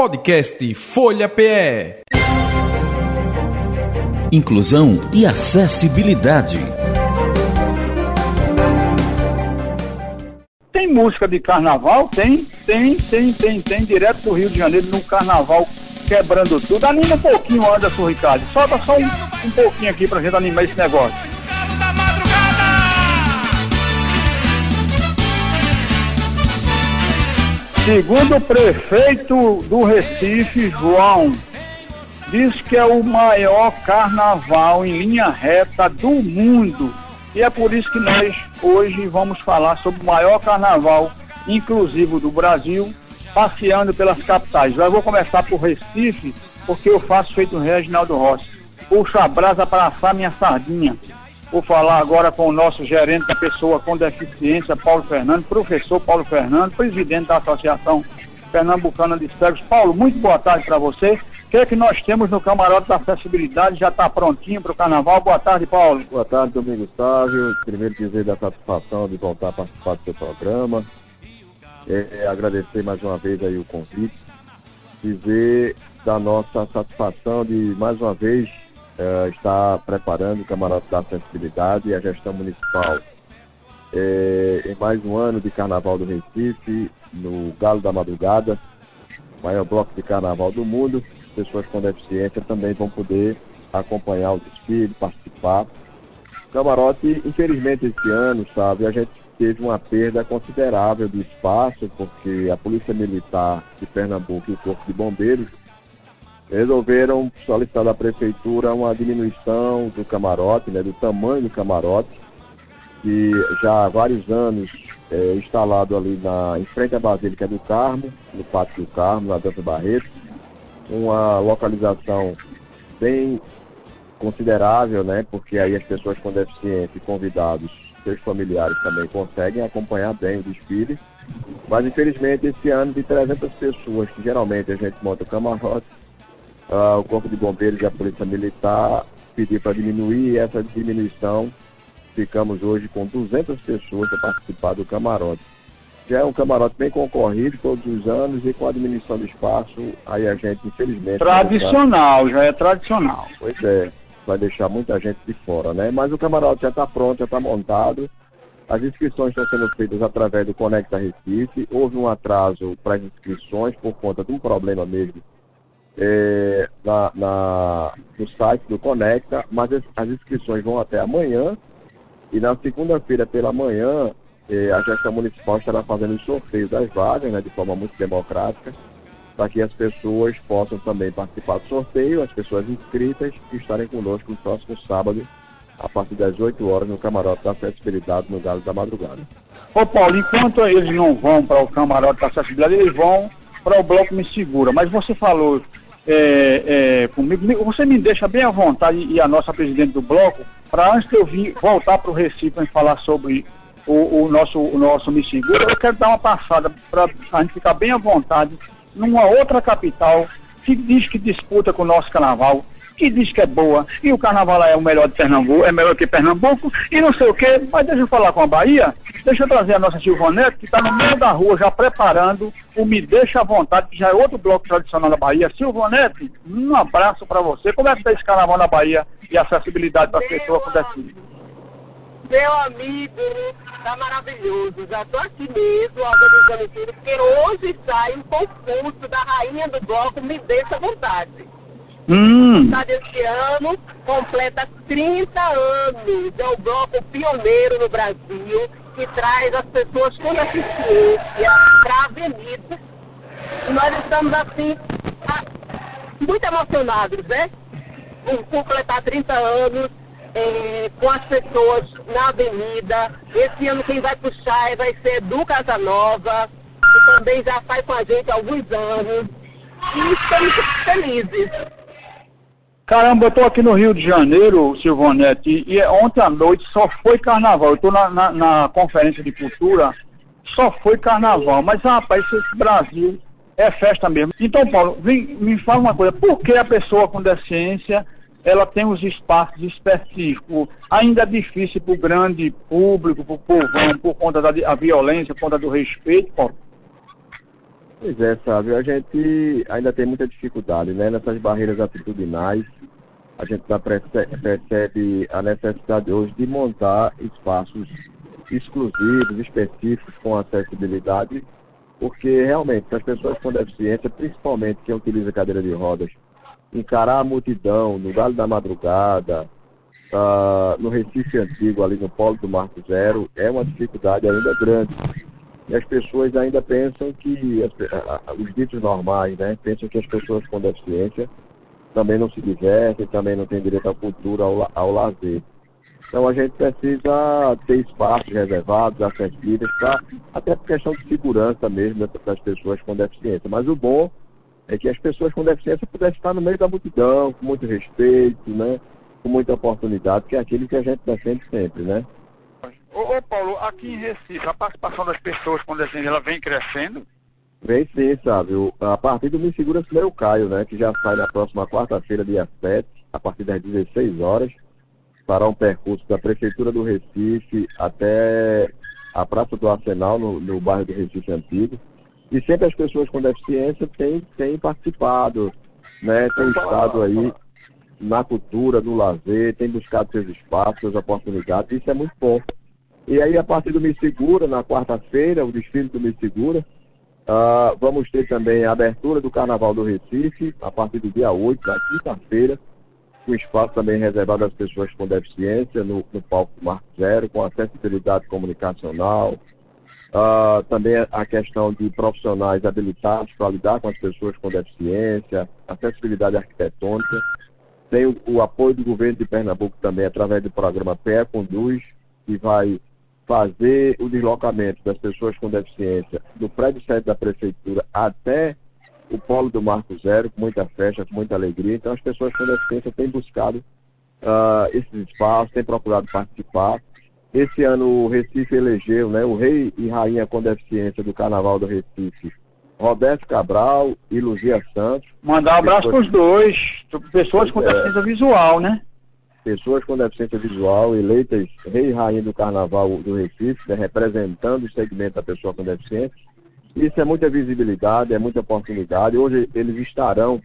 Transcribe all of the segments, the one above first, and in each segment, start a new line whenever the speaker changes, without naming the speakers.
Podcast Folha PE.
Inclusão e acessibilidade.
Tem música de carnaval? Tem, tem, tem, tem, tem, direto do Rio de Janeiro no carnaval quebrando tudo. Anima um pouquinho, Anderson Ricardo. Solta só um, um pouquinho aqui pra gente animar esse negócio. Segundo o prefeito do Recife, João, diz que é o maior carnaval em linha reta do mundo. E é por isso que nós hoje vamos falar sobre o maior carnaval inclusivo do Brasil, passeando pelas capitais. Eu vou começar por Recife, porque eu faço feito o Reginaldo Rossi. Puxa a brasa para assar minha sardinha. Vou falar agora com o nosso gerente da pessoa com deficiência, Paulo Fernando, professor Paulo Fernando, presidente da Associação Pernambucana de Cegos. Paulo, muito boa tarde para você. O que é que nós temos no camarote da acessibilidade? Já está prontinho para o carnaval? Boa tarde, Paulo.
Boa tarde, Domingos Sávio. Primeiro dizer da satisfação de voltar a participar do seu programa. É, agradecer mais uma vez aí o convite. Dizer da nossa satisfação de mais uma vez uh, está preparando o Camarote da Acessibilidade e a gestão municipal é, em mais um ano de Carnaval do Recife, no Galo da Madrugada, maior bloco de carnaval do mundo. Pessoas com deficiência também vão poder acompanhar o desfile, participar. Camarote, infelizmente, esse ano, sabe, a gente teve uma perda considerável de espaço, porque a Polícia Militar de Pernambuco e o Corpo de Bombeiros resolveram solicitar da prefeitura uma diminuição do camarote, né, do tamanho do camarote, que já há vários anos é instalado ali na, em frente à Basílica do Carmo, no Pátio do Carmo, na Dança Barreto, uma localização bem considerável, né, porque aí as pessoas com deficiência e convidados, seus familiares também conseguem acompanhar bem o desfile, mas infelizmente esse ano de 300 pessoas, que geralmente a gente monta o camarote, uh, o Corpo de Bombeiros e a Polícia Militar pediu para diminuir essa diminuição. Ficamos hoje com 200 pessoas para participar do camarote. Já é um camarote bem concorrido todos os anos e com a diminuição do espaço, aí a gente, infelizmente.
Tradicional, já é tradicional.
Pois é, vai deixar muita gente de fora, né? Mas o camarote já está pronto, já está montado. As inscrições estão sendo feitas através do Conecta Recife. Houve um atraso para as inscrições por conta de um problema mesmo é, na, na, no site do Conecta, mas as, as, inscrições vão até amanhã. E na segunda-feira pela manhã, é, a gestão municipal estará fazendo o sorteio das vagas, né, de forma muito democrática, para que as pessoas possam também participar do sorteio, as pessoas inscritas e estarem conosco no próximo sábado, a partir das 8 horas, no camarote da acessibilidade no Galo da Madrugada.
Ô Paulo, enquanto eles não vão para o camarote da acessibilidade, eles vão para o bloco Me Segura. Mas você falou é, é, comigo, você me deixa bem à vontade e a nossa presidente do bloco, para antes de eu vir voltar para o Recife e falar sobre o, o, nosso, o nosso eu quero dar uma passada para a gente ficar bem à vontade numa outra capital que diz que disputa com o nosso carnaval, que diz que é boa, e o carnaval é o melhor de Pernambuco, é melhor que Pernambuco, e não sei o quê, mas deixa eu falar com a Bahia, deixa eu trazer a nossa Silvanete, que está no meio da rua já preparando o Me Deixa à Vontade, que já é outro bloco tradicional da Bahia. Silvanete, um abraço para você. Como é que está esse carnaval na Bahia e acessibilidade para as pessoas com?
Meu amigo, tá maravilhoso. Já tô aqui mesmo organizando tudo, porque hoje sai um concurso da rainha do bloco Me Deixa à Vontade.
Hum.
Desse ano, completa 30 anos. É o bloco pioneiro no Brasil que traz as pessoas com deficiência para a avenida. E nós estamos assim, muito emocionados, né? Por completar 30 anos é, com as pessoas na avenida. Esse ano quem vai puxar vai ser Edu Casanova, que também já faz com a gente há alguns anos. E estamos felizes.
Caramba, eu estou aqui no Rio de Janeiro, Silvonete, e, ontem à noite só foi carnaval. Eu estou na, na, na, conferência de cultura, só foi carnaval. Mas, rapaz, esse Brasil é festa mesmo. Então, Paulo, vem, me fala uma coisa, por que a pessoa com deficiência ela tem os espaços específicos? Ainda é difícil para o grande público, para o povão, por conta da violência, por conta do respeito, Paulo?
Pois é, sabe, a gente ainda tem muita dificuldade, né? Nessas barreiras atitudinais, a gente já percebe a necessidade hoje de montar espaços exclusivos, específicos, com acessibilidade, porque realmente as pessoas com deficiência, principalmente quem utiliza cadeira de rodas, encarar a multidão no Vale da Madrugada, uh, no Recife Antigo, ali no Polo do Marco Zero, é uma dificuldade ainda grande. E as pessoas ainda pensam que, as, os ditos normais, né, pensam que as pessoas com deficiência também não se divertem, também não têm direito à cultura, ao, ao lazer. Então a gente precisa ter espaços reservados, acessíveis, pra, até por questão de segurança mesmo das pessoas com deficiência. Mas o bom é que as pessoas com deficiência pudessem estar no meio da multidão, com muito respeito, né? com muita oportunidade, que é aquilo que a gente defende sempre, né?
Ô, ô Paulo, aqui em Recife, a participação das pessoas com deficiência, ela vem crescendo?
Vem sim, sabe? O, a partir do Me Segura Meu Caio, né? Que já sai na próxima quarta-feira, dia 7, a partir das 16 horas, para um percurso da Prefeitura do Recife até a Praça do Arsenal, no, no bairro do Recife Antigo. E sempre as pessoas com deficiência têm, têm participado, né? Têm estado aí na cultura, no lazer, têm buscado seus espaços, suas oportunidades, isso é muito bom. E aí, a partir do Me Segura, na quarta-feira, o desfile do Me Segura, uh, vamos ter também a abertura do Carnaval do Recife, a partir do dia 8, da quinta-feira, com espaço também reservado às pessoas com deficiência, no, no palco Marco Zero, com acessibilidade comunicacional, uh, também a questão de profissionais habilitados para lidar com as pessoas com deficiência, acessibilidade arquitetônica. Tem o, o apoio do governo de Pernambuco também, através do programa PE Conduz, que vai fazer o deslocamento das pessoas com deficiência do prédio sede da prefeitura até o polo do Marco Zero, com muita festa, com muita alegria. Então as pessoas com deficiência têm buscado uh, esses espaços, têm procurado participar. Esse ano o Recife elegeu né, o rei e rainha com deficiência do Carnaval do Recife, Roberto Cabral e Luzia Santos.
Mandar um abraço para os dois, pessoas com é. deficiência visual, né?
Pessoas com deficiência visual eleitas rei e rainha do Carnaval do Recife, né, representando o segmento da pessoa com deficiência. Isso é muita visibilidade, é muita oportunidade. Hoje eles estarão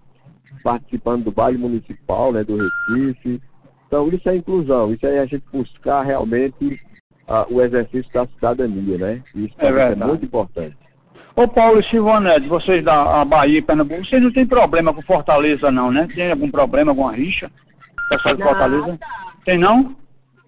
participando do baile municipal né, do Recife. Então isso é inclusão, isso é a gente buscar realmente uh, o exercício da cidadania, né? Isso é, é muito importante.
Ô Paulo e Silvanete, vocês da Bahia e Pernambuco, vocês não têm problema com Fortaleza não, né? Tem algum problema, alguma rixa? Pessoal de Fortaleza? Tem não?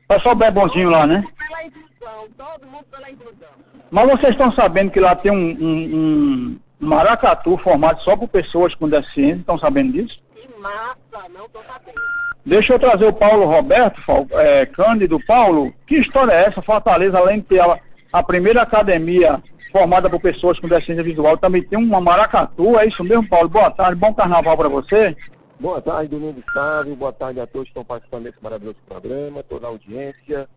Pessoal bem bonzinho lá, né? Pela inclusão, todo mundo pela inclusão. Mas vocês estão sabendo que lá tem um, um, um maracatu formado só por pessoas com deficiência, estão sabendo disso? Que massa, não estou sabendo. Deixa eu trazer o Paulo Roberto, é, Cândido. Paulo, que história é essa? Fortaleza, além de ter a, a primeira academia formada por pessoas com deficiência visual, também tem uma maracatu, é isso mesmo, Paulo? Boa tarde, bom carnaval para você.
Boa tarde, Domingo Sávio. Boa tarde a todos que estão participando desse maravilhoso programa, toda a audiência.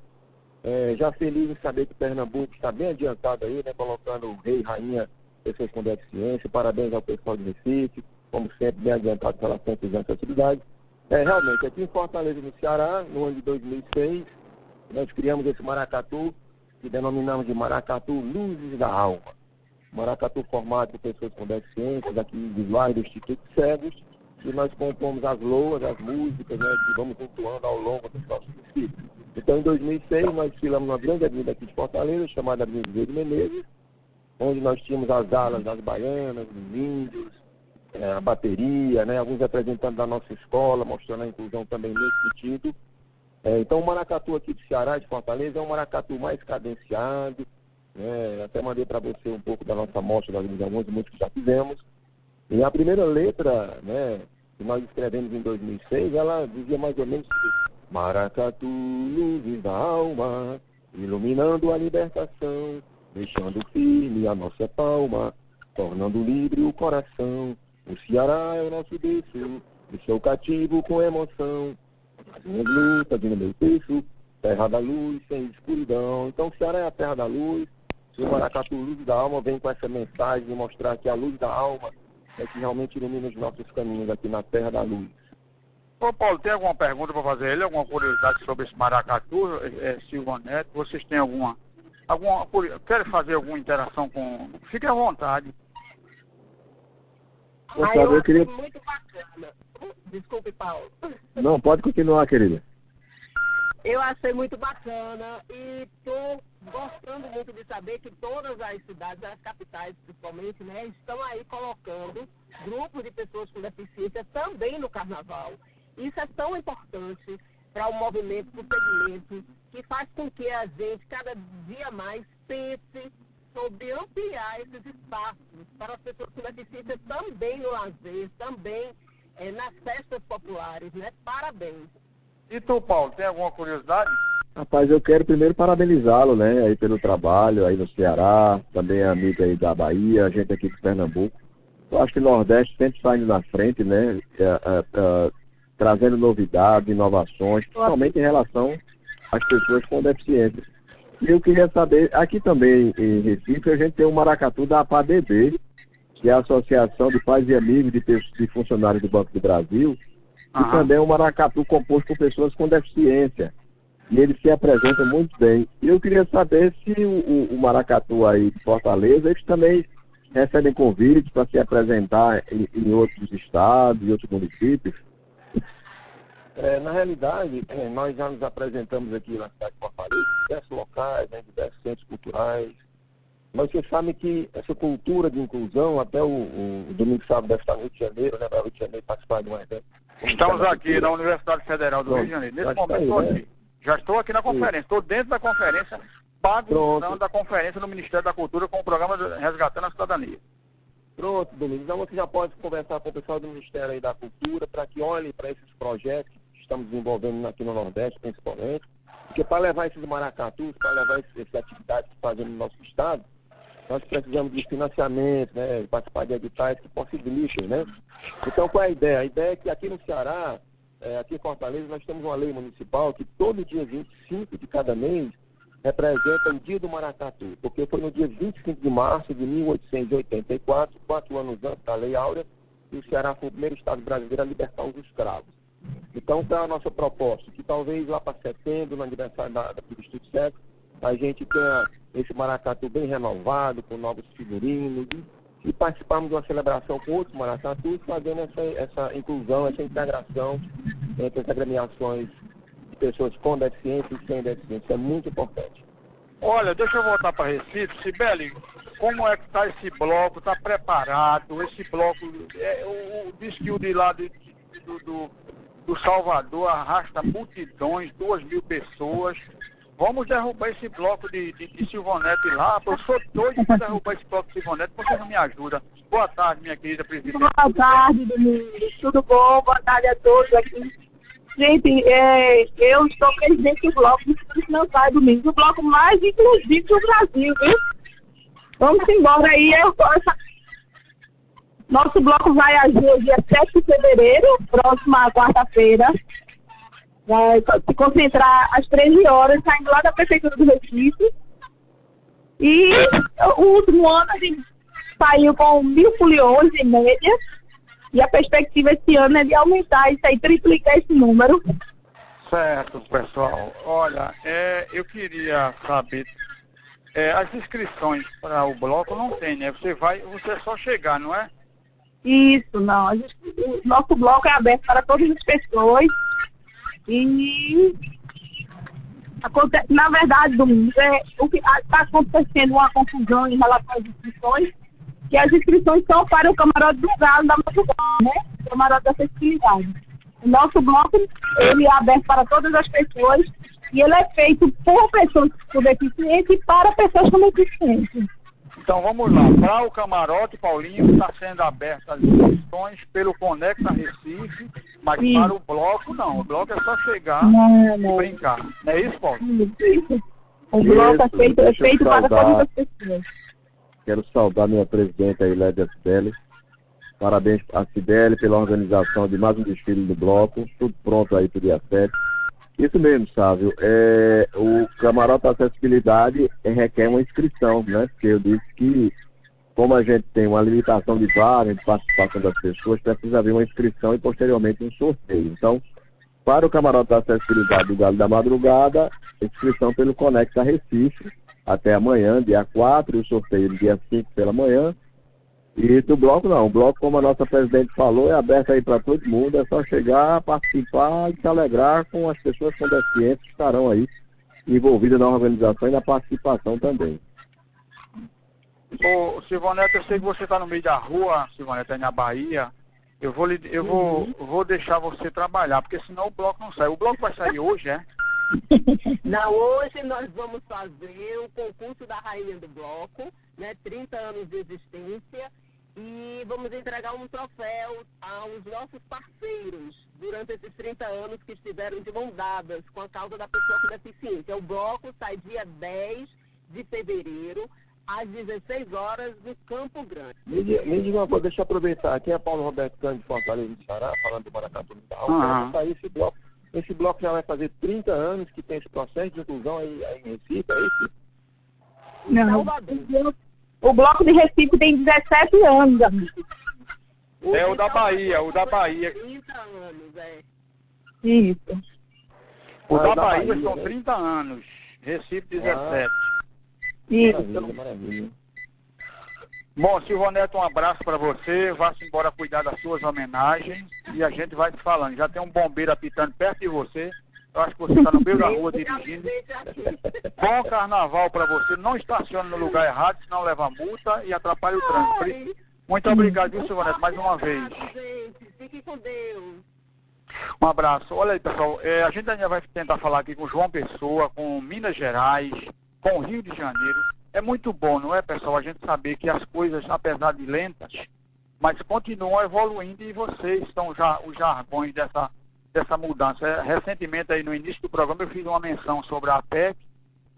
É, já feliz em saber que Pernambuco está bem adiantado aí, né? Colocando o rei e rainha pessoas com deficiência. Parabéns ao pessoal de Recife, como sempre, bem adiantado pela simples acessibilidade. É, realmente, aqui em Fortaleza, no Ceará, no ano de 2006, nós criamos esse maracatu, que denominamos de maracatu Luzes da Alma. Maracatu formado por pessoas com deficiências, aqui visuais do Instituto Cegos, e nós compomos as loas, as músicas, né, que vamos atuando ao longo dos nossos desfiles. Então, em 2006, nós desfilamos uma grande avenida aqui de Fortaleza, chamada Avenida Verde Menezes, onde nós tínhamos as alas das baianas, dos índios, é, a bateria, né, alguns representantes da nossa escola, mostrando a inclusão também nesse sentido. É, então, o maracatu aqui de Ceará, de Fortaleza, é um maracatu mais cadenciado, né, até mandei para você um pouco da nossa mostra, de algumas músicas que já fizemos, e a primeira letra, né, que nós escrevemos em 2006, ela dizia mais ou menos Maracatu, luzes da alma, iluminando a libertação, deixando firme a nossa palma, tornando livre o coração. O Ceará é o nosso berço, estou cativo com emoção. As minhas lutas no meu peito, terra da luz sem escuridão. Então o Ceará é a terra da luz, o Maracatu Luz da Alma vem com essa mensagem de mostrar que a luz da alma é que realmente ilumina os nossos caminhos aqui na Terra da Luz.
Ô Paulo, tem alguma pergunta para fazer ele? Alguma curiosidade sobre esse maracatu, é, Silva Neto? Vocês têm alguma, alguma... Querem fazer alguma interação com... Fique à vontade.
Sávio,
eu
eu queria...
muito bacana. Desculpe, Paulo.
Não, pode continuar, querida.
Eu achei muito bacana e estou gostando muito de saber que todas as cidades, as capitais principalmente, né, estão aí colocando grupos de pessoas com deficiência também no carnaval. Isso é tão importante para o movimento, para o segmento, que faz com que a gente cada dia mais pense sobre ampliar esses espaços para as pessoas com deficiência também no lazer, também eh, nas festas populares, né? Parabéns.
E tu, Paulo, tem alguma curiosidade?
Rapaz, eu quero primeiro parabenizá-lo, né, aí pelo trabalho aí no Ceará, também amigo aí da Bahia, a gente aqui de Pernambuco. Eu acho que o Nordeste sempre está indo na frente, né, é, é, é, trazendo novidades, inovações, principalmente em relação às pessoas com deficiência. E eu queria saber, aqui também em Recife, a gente tem o Maracatu da APADB, que é a Associação de Pais e Amigos de, de Funcionários do Banco do Brasil, e também é um maracatu composto por pessoas com deficiência. E eles se apresentam muito bem. E eu queria saber se o, o- o maracatu aí de Fortaleza, eles também recebem convites para se apresentar em, em outros estados e outros municípios.
É, na realidade, é, nós já nos apresentamos aqui na cidade de Fortaleza, em diversos locais, né, em diversos centros culturais. Mas vocês sabem que essa cultura de inclusão, até o, o domingo sábado deve estar no Rio de Janeiro, né, para o Rio de Janeiro participar de um evento.
Estamos aqui na Universidade Federal do Rio de Janeiro. Nesse
Já
momento
aí,
estou
né?
aqui. Já estou aqui na conferência, estou dentro da conferência, pago
Pronto.
da conferência no Ministério da Cultura com o programa Resgatando a Cidadania.
Pronto, Domingos. Então você já pode conversar com o pessoal do Ministério da Cultura para que olhem para esses projetos que estamos desenvolvendo aqui no Nordeste, principalmente. Porque para levar esses maracatus, para levar essas atividades que fazemos no nosso estado, nós precisamos de financiamento, né, participar de editais que possibilitem, né? Então qual é a ideia? A ideia é que aqui no Ceará, eh, aqui em Fortaleza, nós temos uma lei municipal que todo dia 25 de cada mês representa o Dia do Maracatu, porque foi no dia 25 de março de 1884, quatro anos antes da Lei Áurea, e o Ceará foi o primeiro estado brasileiro a libertar os escravos. Então, qual é a nossa proposta? Que talvez lá para setembro, no aniversário da, do Estúdio Sexo, a gente tenha esse maracatu bem renovado, com novos figurinos, e, e participarmos de uma celebração com outros maracatus, fazendo essa, essa inclusão, essa integração entre as agremiações de pessoas com deficiência e sem deficiência. É muito importante.
Olha, deixa eu voltar para Recife. Sibeli, como é que está esse bloco? Está preparado? Esse bloco, é, o, o, diz que o de lá de- do, do, do Salvador arrasta multidões, duas mil pessoas. Vamos derrubar esse bloco de, de, de Silvonete lá. Eu sou doido para derrubar esse bloco de Silvonete. Você não me ajuda. Boa tarde, minha querida presidente.
Boa tarde, Domingos. Tudo bom? Boa tarde a todos aqui. Gente, é, eu sou presidente do bloco do Espírito Financeiro Domingos, o bloco mais inclusivo do Brasil, viu? Vamos embora aí. Eu, essa- Nosso bloco vai agir dia 7 de fevereiro, próxima quarta-feira. Vai se concentrar às 13 horas, saindo lá da Prefeitura do Recife. E o último ano a gente saiu com mil foliões em média. E a perspectiva esse ano é de aumentar isso aí, triplicar esse número.
Certo, pessoal. Olha, é, eu queria saber. é, as inscrições para o bloco não tem, né? Você vai, você é só chegar, não é?
Isso, não. A gente- o nosso bloco é aberto para todas as pessoas. E na verdade, Domingos, é, o que está acontecendo uma confusão em relação às inscrições, que as inscrições são para o camarote do galo da madrugada, né? O camarote da acessibilidade. O nosso bloco, ele é aberto para todas as pessoas e ele é feito por pessoas com deficiência e para pessoas com deficiência.
Então vamos lá. Para o camarote, Paulinho, está sendo abertas as inscrições pelo Conecta Recife, mas
Sim.
para o bloco não. O bloco é só chegar
Não,
e
não.
brincar. Não é isso, Paulo?
Isso. O bloco é feito, é feito para todas as pessoas.
Quero saudar minha presidenta Ilédia Cibele. Parabéns à Cibele pela organização de mais um desfile do bloco. Tudo pronto aí para o dia 7. Isso mesmo, Sávio. É, o camarote da acessibilidade é, requer uma inscrição, né? Porque eu disse que, como a gente tem uma limitação de vaga de participação das pessoas, precisa haver uma inscrição e posteriormente um sorteio. Então, para o camarote da acessibilidade do Galo da Madrugada, inscrição pelo Conecta Recife até amanhã, dia 4, e o sorteio dia 5 pela manhã. E do bloco não, o bloco, como a nossa presidente falou, é aberto aí para todo mundo, é só chegar, participar e se alegrar com as pessoas com deficiência que estarão aí envolvidas na organização e na participação também.
Ô, Silvaneta, eu sei que você está no meio da rua, Silvaneta, aí na Bahia. Eu vou, lhe- eu vou, vou deixar você trabalhar, porque senão o bloco não sai. O bloco vai sair hoje, é?
Não, hoje nós vamos fazer o concurso da Rainha do Bloco, né? 30 anos de existência. E vamos entregar um troféu aos nossos parceiros durante esses 30 anos que estiveram de mão dadas com a causa da pessoa com deficiência. O bloco sai dia 10 de fevereiro, às 16 horas, no Campo Grande.
Me, me diga uma coisa, deixa eu aproveitar. Aqui é Paulo Roberto Cândido de Fortaleza do Ceará, falando do Maracatu. Tá aí esse bloco. Esse bloco já vai fazer 30 anos que tem esse processo de inclusão aí, aí em Recife, é isso?
Não.
Salvador.
O bloco de Recife tem 17 anos, amigo.
É o da Bahia, o da Bahia.
30 anos, é.
Isso.
O
Ah,
da Bahia são
né?
30 anos. Recife 17.
Isso.
Maravilha, maravilha.
Bom, Silvio Neto, um abraço para você. Vá-se embora cuidar das suas homenagens e a gente vai se falando. Já tem um bombeiro apitando perto de você. Eu acho que você está no meio da rua dirigindo. Bom carnaval para você. Não estacione no lugar errado, senão leva multa e atrapalha o trânsito. Muito obrigado, viu, Silvio Neto, mais uma vez.
Fique com Deus.
Um abraço. Olha aí, pessoal, é, a gente ainda vai tentar falar aqui com João Pessoa, com Minas Gerais, com Rio de Janeiro. É muito bom, não é, pessoal, a gente saber que as coisas, apesar de lentas, mas continuam evoluindo e vocês são já os jargões dessa, dessa mudança. É, recentemente, aí no início do programa, eu fiz uma menção sobre a APEC,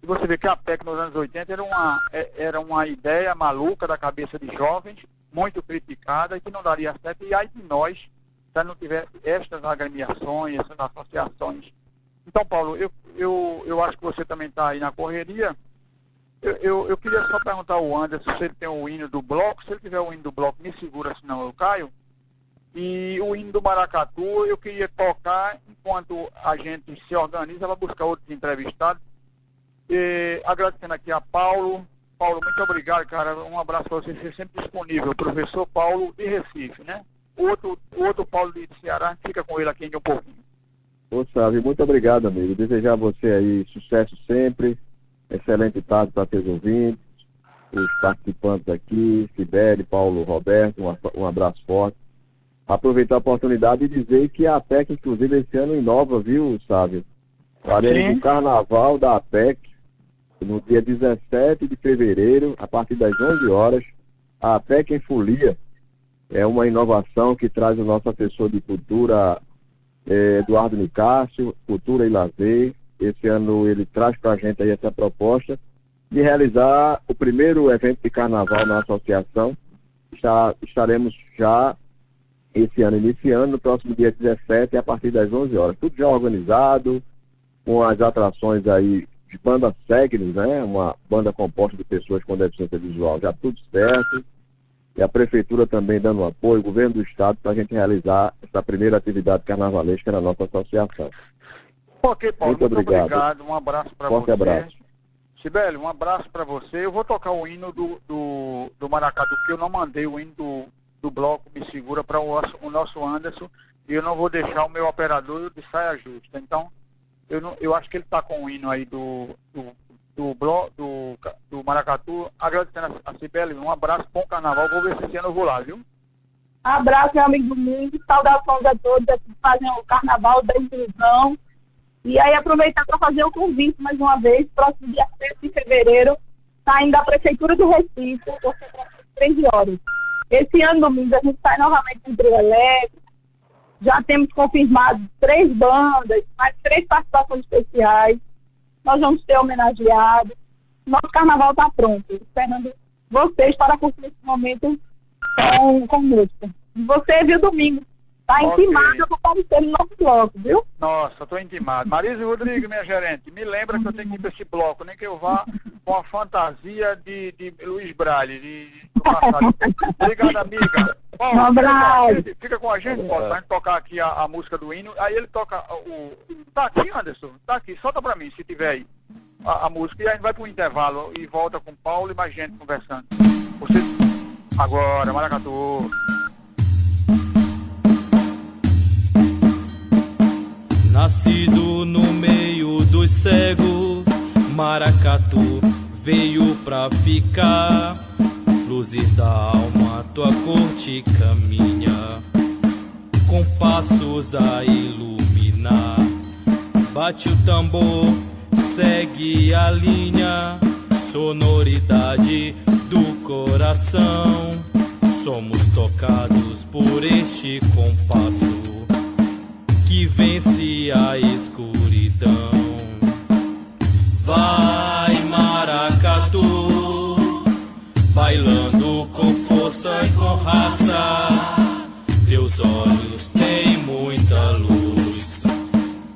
e você vê que a APEC nos anos 80 era uma, é- era uma ideia maluca da cabeça de jovens, muito criticada, e que não daria certo, e aí de nós, se não tivesse estas agremiações, essas associações. Então, Paulo, eu, eu, eu acho que você também está aí na correria. Eu, eu, eu queria só perguntar ao Anderson se ele tem o hino do bloco. Se ele tiver o hino do bloco, me segura, senão eu caio. E o hino do Maracatu, eu queria tocar enquanto a gente se organiza para buscar outros entrevistados. E, agradecendo aqui a Paulo. Paulo, muito obrigado, cara. Um abraço para você, ser sempre disponível. Professor Paulo de Recife, né? O outro, outro Paulo de Ceará, fica com ele aqui ainda um pouquinho.
Ô, Sávio, muito obrigado, amigo. Desejar a você aí sucesso sempre, excelente tarde para teus ouvintes, os participantes aqui, Sibeli, Paulo, Roberto, um, abraço forte. Aproveitar a oportunidade e dizer que a APEC, inclusive, esse ano inova, viu, Sávio? Faremos o carnaval da APEC no dia 17 de fevereiro, a partir das 11 horas, a APEC em Folia. É uma inovação que traz o nosso assessor de cultura, eh, Eduardo Nicásio, Cultura e Lazer. Esse ano ele traz para a gente aí essa proposta de realizar o primeiro evento de carnaval na associação. Estaremos já esse ano iniciando, no próximo dia 17, a partir das 11 horas. Tudo já organizado, com as atrações aí de banda Segnes, né? Uma banda composta de pessoas com deficiência visual, já tudo certo. E a prefeitura também dando apoio, o governo do estado, para a gente realizar essa primeira atividade carnavalesca na nossa associação.
Ok, Paulo,
Muito
muito,
obrigado.
obrigado. Um abraço para
Forte
você.
abraço.
Sibeli, um abraço para você. Eu vou tocar o hino do, do, do Maracatu, porque eu não mandei o hino do, do bloco Me Segura para o, nosso- o nosso Anderson e eu não vou deixar o meu operador de saia justa. Então, eu, não, eu acho que ele está com o hino aí do, do, do, bloco, do, do Maracatu. Agradecendo a, a Sibeli, um abraço, bom carnaval. Vou ver se esse ano eu vou lá, viu?
Abraço, meu amigo Domingo. Saudações a todos aqui que fazem o carnaval da inclusão. E aí aproveitar para fazer o convite mais uma vez, próximo dia 7 de fevereiro, saindo da Prefeitura do Recife, às 13 horas. Esse ano, domingo, a gente sai novamente em trio elétrico. Já temos confirmado três bandas, mais três participações especiais. Nós vamos ter homenageados. Nosso carnaval está pronto, esperando vocês para curtir esse momento com, com música. Você, viu, domingo? Tá
Ok.
intimado para aparecer no nosso bloco, viu?
Nossa, estou intimado. Marisa Rodrigues, minha gerente, me lembra que eu tenho que ir para esse bloco, nem que eu vá com a fantasia de, de Luiz Braille, de, do passado. Obrigado, amiga. Paulo,
Um
fica com a
abraço.
gente- Fica com a gente, Paulo, pra gente tocar aqui a, a música do hino. Aí ele toca o. Tá aqui, Anderson? Tá aqui, solta pra mim, se tiver aí. A, a música. E a gente vai pro intervalo e volta com o Paulo e mais gente conversando. Você Agora, Maracatu.
Nascido no meio dos cegos, Maracatu veio pra ficar. Luzes da alma, tua corte caminha, com passos a iluminar. Bate o tambor, segue a linha, sonoridade do coração. Somos tocados por este compasso que vence a escuridão. Vai, maracatu, bailando com força e com raça. Teus olhos têm muita luz,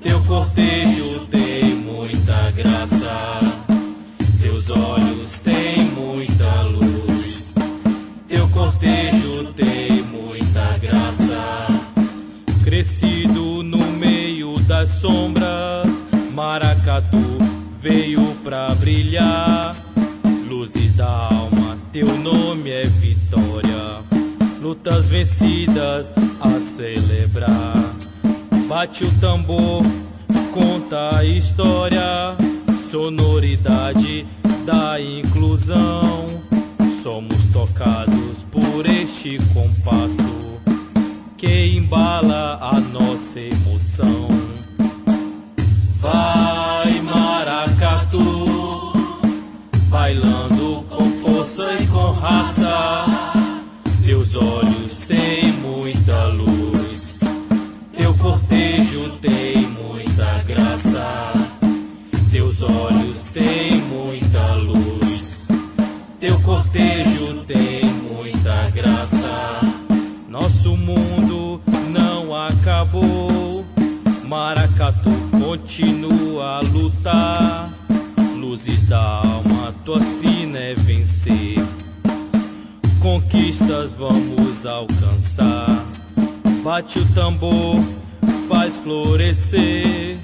teu cortejo sombras, Maracatu veio pra brilhar. Luzes da alma, teu nome é vitória. Lutas vencidas a celebrar. Bate o tambor, conta a história. Sonoridade da inclusão. Somos tocados por este compasso que embala a nossa emoção. Vai, maracatu, bailando com força e com raça. Teus olhos têm muita luz, teu cortejo tem muita graça. Teus olhos têm muita luz, teu cortejo tem muita graça. Nosso mundo não acabou. Maracatu continua a lutar. Luzes da alma, tua sina é vencer. Conquistas vamos alcançar. Bate o tambor, faz florescer.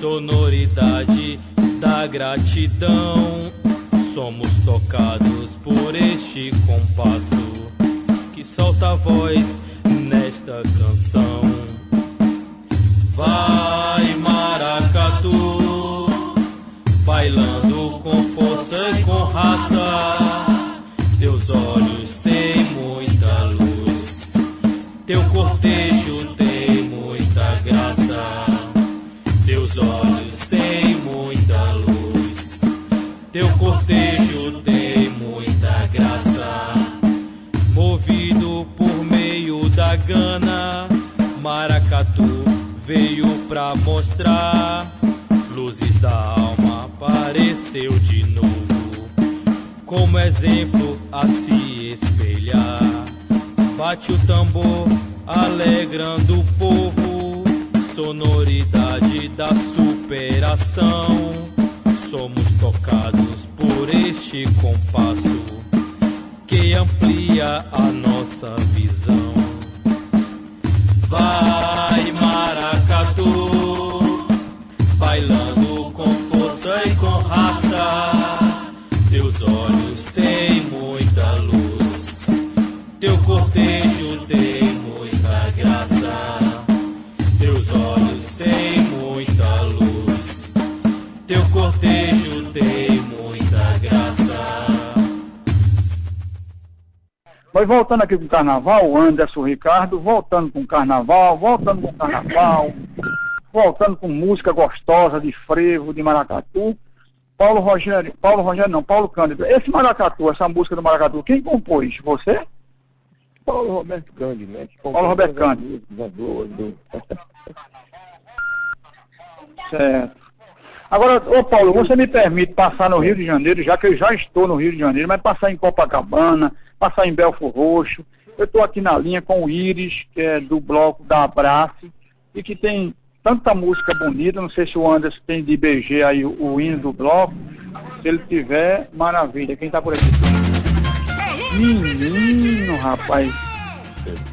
Sonoridade da gratidão. Somos tocados por este compasso que solta a voz nesta canção. Veio pra mostrar. Luzes da alma apareceu de novo, como exemplo a se espelhar. Bate o tambor, alegrando o povo. Sonoridade da superação. Somos tocados por este compasso que amplia a nossa visão. Vai, maracatu, bailando com força e com raça. Teus olhos têm muita luz, teu cortejo tem muita graça. Teus olhos têm muita luz, teu cortejo
Mas voltando aqui com o carnaval, Anderson Ricardo, voltando com o carnaval, voltando com o carnaval, voltando com música gostosa de frevo, de maracatu. Paulo Rogério, Paulo Rogério não, Paulo Cândido. Esse maracatu, essa música do maracatu, quem compôs? Você?
Paulo Roberto Cândido, né?
Paulo Roberto Cândido. Certo. Agora, ô Paulo, você me permite passar no Rio de Janeiro, já que eu já estou no Rio de Janeiro, mas passar em Copacabana, passar em Belfor Roxo. Eu estou aqui na linha com o Iris, que é do bloco da Abrace, e que tem tanta música bonita, não sei se o Anderson tem de BG aí o, o hino do bloco. Se ele tiver, maravilha. Quem está por aqui? Menino, rapaz.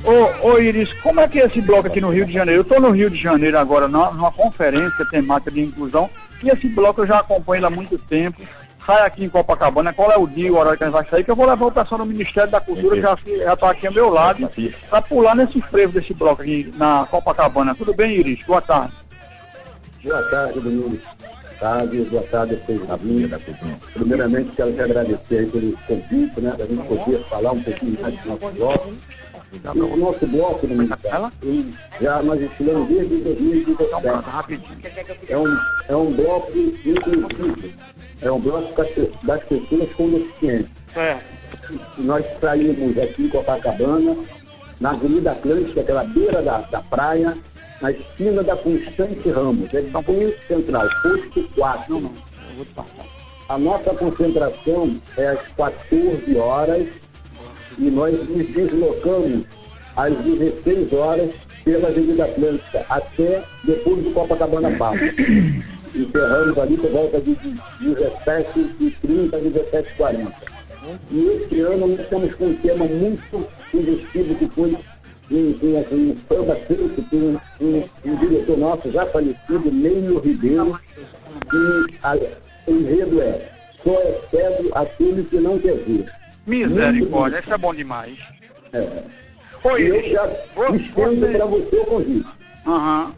Ô, ô Iris, como é que é esse bloco aqui no Rio de Janeiro? Eu estou no Rio de Janeiro agora, numa, numa conferência temática de inclusão, e esse bloco eu já acompanho há muito tempo. Sai aqui em Copacabana, qual é o dia, o horário que a gente vai sair, que eu vou levar o pessoal do Ministério da Cultura, já já está aqui ao meu lado, para pular nesse frevo desse bloco aqui na Copacabana. Tudo bem, Iris? Boa tarde.
Boa tarde, Domingos. Boa tarde, boa tarde a vocês da minha. Primeiramente, quero te agradecer aí pelo convite, né? Da gente poder falar um pouquinho mais do nosso bloco. E o nosso bloco, Domingos, ele já nós estivemos desde 2017. É um, é um bloco inclusivo. É um bloco das pe- das pessoas com deficiência.
Certo.
Nós saímos aqui em Copacabana, na Avenida Atlântica, aquela beira da, da praia, na esquina da Constante Ramos, é bem central, posto 4. A nossa concentração é às 14 horas e nós nos deslocamos às 16 horas pela Avenida Atlântica até depois do Copacabana Park. Encerramos ali por volta de 17h30, 17h40. E esse ano nós estamos com um tema muito investido que foi um samba feito por um, um, um diretor nosso já falecido, Neilo Ribeiro, e a, o enredo é só é cego aquele que não quer ver.
Misericórdia, isso é bom demais.
É.
Oi,
E eu já estendo para você o convite.
Aham.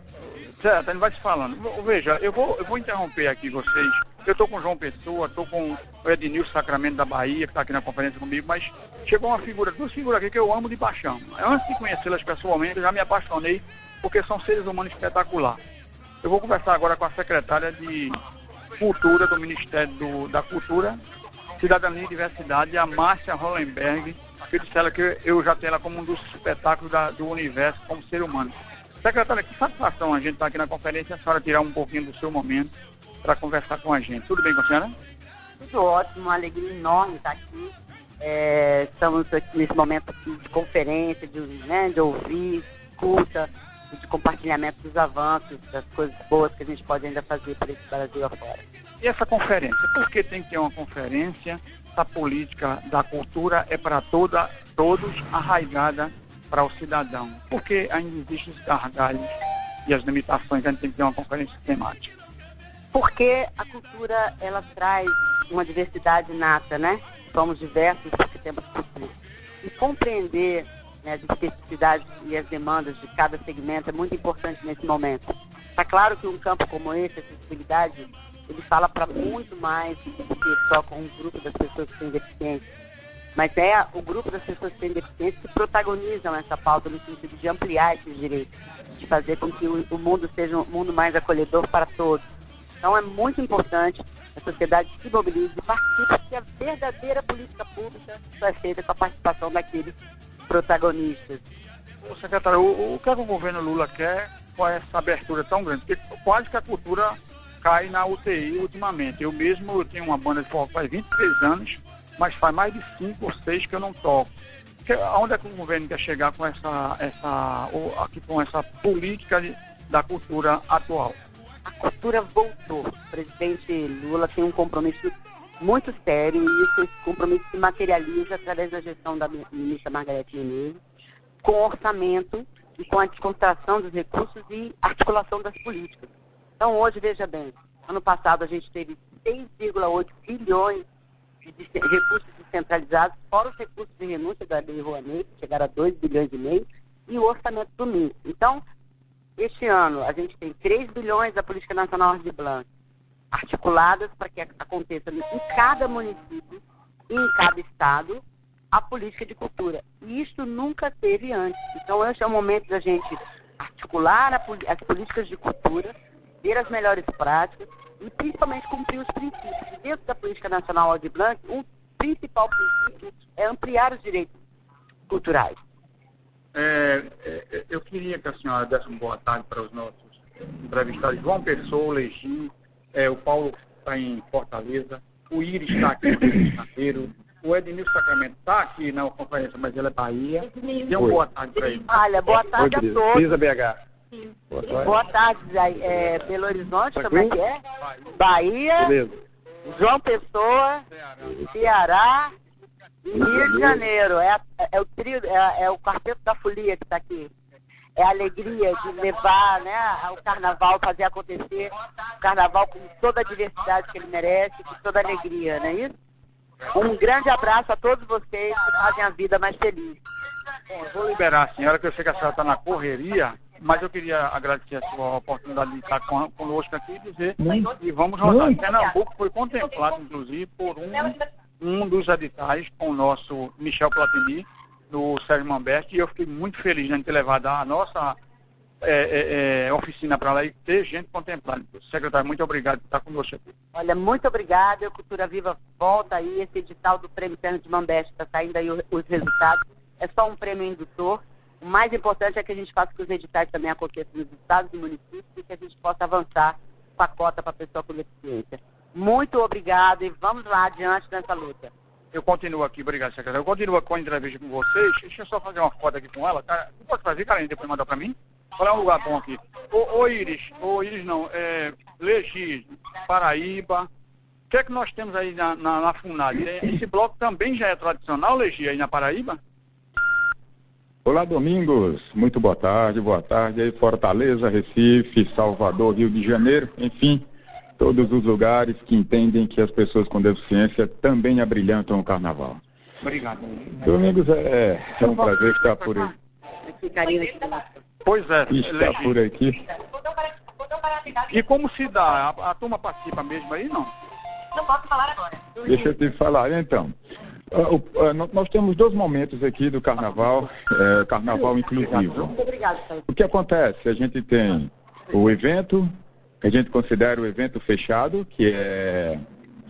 Certo, ele vai te falando. Veja, eu vou, eu vou interromper aqui vocês. Eu estou com o João Pessoa, estou com o Ednilson Sacramento da Bahia, que está aqui na conferência comigo, mas chegou uma figura, duas figuras aqui que eu amo de paixão. Antes de conhecê-las pessoalmente, eu já me apaixonei, porque são seres humanos espetaculares. Eu vou conversar agora com a secretária de Cultura do Ministério do- da Cultura, Cidadania e Diversidade, a Márcia Hollenberg, que disse ela que eu já tenho ela como um dos espetáculos da- do universo como ser humano. Secretária, que satisfação a gente estar aqui na conferência, a senhora tirar um pouquinho do seu momento para conversar com a gente. Tudo bem com a senhora?
Tudo ótimo, uma alegria enorme estar aqui. É, estamos aqui nesse momento aqui de conferência, de, né, de ouvir, escuta, de compartilhamento dos avanços, das coisas boas que a gente pode ainda fazer para esse Brasil afora.
E essa conferência? Por que tem que ter uma conferência? A política da cultura é para toda, todos arraigada para o cidadão. Por que ainda existem os gargalhos e as limitações? A gente tem que ter uma conferência temática.
Porque a cultura, ela traz uma diversidade nata, né? Somos diversos porque temos cultura. E compreender né, as especificidades e as demandas de cada segmento é muito importante nesse momento. Está claro que um campo como esse, acessibilidade, ele fala para muito mais do que só com um grupo das pessoas que têm deficiência. Mas é o grupo das pessoas que têm deficiência que protagonizam essa pauta no sentido de ampliar esses direitos, de fazer com que o, mundo seja um mundo mais acolhedor para todos. Então é muito importante que a sociedade se mobilize e participe, porque a verdadeira política pública é feita com a participação daqueles protagonistas.
Ô, secretário, o, o que, é que o governo Lula quer com essa abertura tão grande? Porque quase que a cultura cai na UTI ultimamente. Eu mesmo eu tenho uma banda de forró faz 23 anos, mas faz mais de 5 ou 6 que eu não toco. Que, aonde é que o governo quer chegar com essa, essa, ou, aqui, com essa política de- da cultura atual?
A cultura voltou. O presidente Lula tem um compromisso muito sério e esse compromisso se materializa através da gestão da mi- ministra Margarete Menezes, com orçamento e com a descontração dos recursos e articulação das políticas. Então, hoje, veja bem, ano passado a gente teve 6,8 bilhões de recursos descentralizados, fora os recursos de renúncia da Lei Rouanet, que chegaram a 2 bilhões e meio, e o orçamento do MIS. Então, este ano, a gente tem 3 bilhões da Política Nacional de Blanc, articuladas para que aconteça em cada município e em cada estado a política de cultura. E isso nunca teve antes. Então, esse é o momento da gente articular a as políticas de cultura, ver as melhores práticas e principalmente cumprir os princípios. Dentro da Política Nacional de Blanc, um principal princípio é ampliar os direitos culturais.
É, é, eu queria que a senhora desse uma boa tarde para os nossos entrevistados. João Pessoa, Legim, é, o Paulo está em Fortaleza, o Iris está aqui no Rio de Janeiro, o Ednilson Sacramento está aqui na conferência, mas ele é Bahia. Dê uma
Oi.
boa tarde para ele.
Olha, boa tarde a todos.
Pisa BH. Boa tarde.
Boa tarde, é, Belo Horizonte, como é que é? Bahia,
Beleza.
João Pessoa, Ceará e Rio de Janeiro. É, é o trio, é, é o quarteto da folia que está aqui. é a alegria de levar né, o carnaval, fazer acontecer o carnaval com toda a diversidade que ele merece, com toda a alegria, não é isso? Um grande abraço a todos vocês que fazem a vida mais feliz.
Bom, vou liberar a senhora, que eu sei que a senhora está na correria, mas eu queria agradecer a sua oportunidade de estar con- conosco aqui e dizer que vamos rodar. Pernambuco foi contemplado, inclusive, por um, um dos editais com o nosso Michel Platini, do Sérgio Mamberti, e eu fiquei muito feliz né, de ter levado a nossa é, é, é, oficina para lá e ter gente contemplada. Secretário, muito obrigado por estar conosco aqui.
Olha, muito obrigada. A Cultura Viva volta aí. Esse edital do Prêmio Terno de Mambeste está saindo aí o- os resultados. É só um prêmio indutor. O mais importante é que a gente faça que os editais também aconteçam nos estados e municípios e que a gente possa avançar com a cota para a pessoa com deficiência. Muito obrigado e vamos lá adiante nessa luta.
Eu continuo aqui, obrigado, secretário. Eu continuo com a entrevista com vocês. Deixa eu só fazer uma foto aqui com ela. Cara, você pode fazer, Karine, depois mandar para mim? Qual é um lugar bom aqui? Ô, ô Iris, ô Iris não, é Legis, Paraíba. O que é que nós temos aí na, na, na FUNAD? É, Esse bloco também já é tradicional, Legi, aí na Paraíba?
Olá, Domingos. Muito boa tarde, boa tarde. Aí, Fortaleza, Recife, Salvador, Rio de Janeiro, enfim, todos os lugares que entendem que as pessoas com deficiência também abrilhantam o carnaval.
Obrigado.
Domingos, é, é um prazer estar por aqui.
Pois é,
Estar
Legi.
por aqui.
E como se dá? A, a turma participa mesmo aí, não?
Não posso falar agora.
Deixa eu te falar, então. Ah, o- ah, nós temos dois momentos aqui do carnaval, é, carnaval inclusivo.
Muito obrigada, Sérgio.
O que acontece? A gente tem o evento, que a gente considera o evento fechado, que é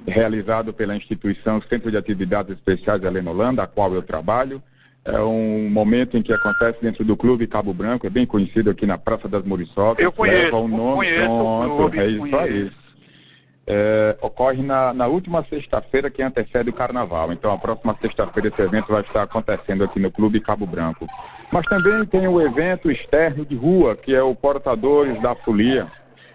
realizado pela instituição Centro de Atividades Especiais Helena Holanda, a qual eu trabalho. É um momento em que acontece dentro do Clube Cabo Branco, é bem conhecido aqui na Praça das Muriçocas.
Eu conheço,
leva o nome,
conheço o
pronto,
clube,
é isso aí. É, ocorre na, na última sexta-feira que antecede o carnaval. Então, a próxima sexta-feira esse evento vai estar acontecendo aqui no Clube Cabo Branco. Mas também tem o evento externo de rua, que é o Portadores da Folia.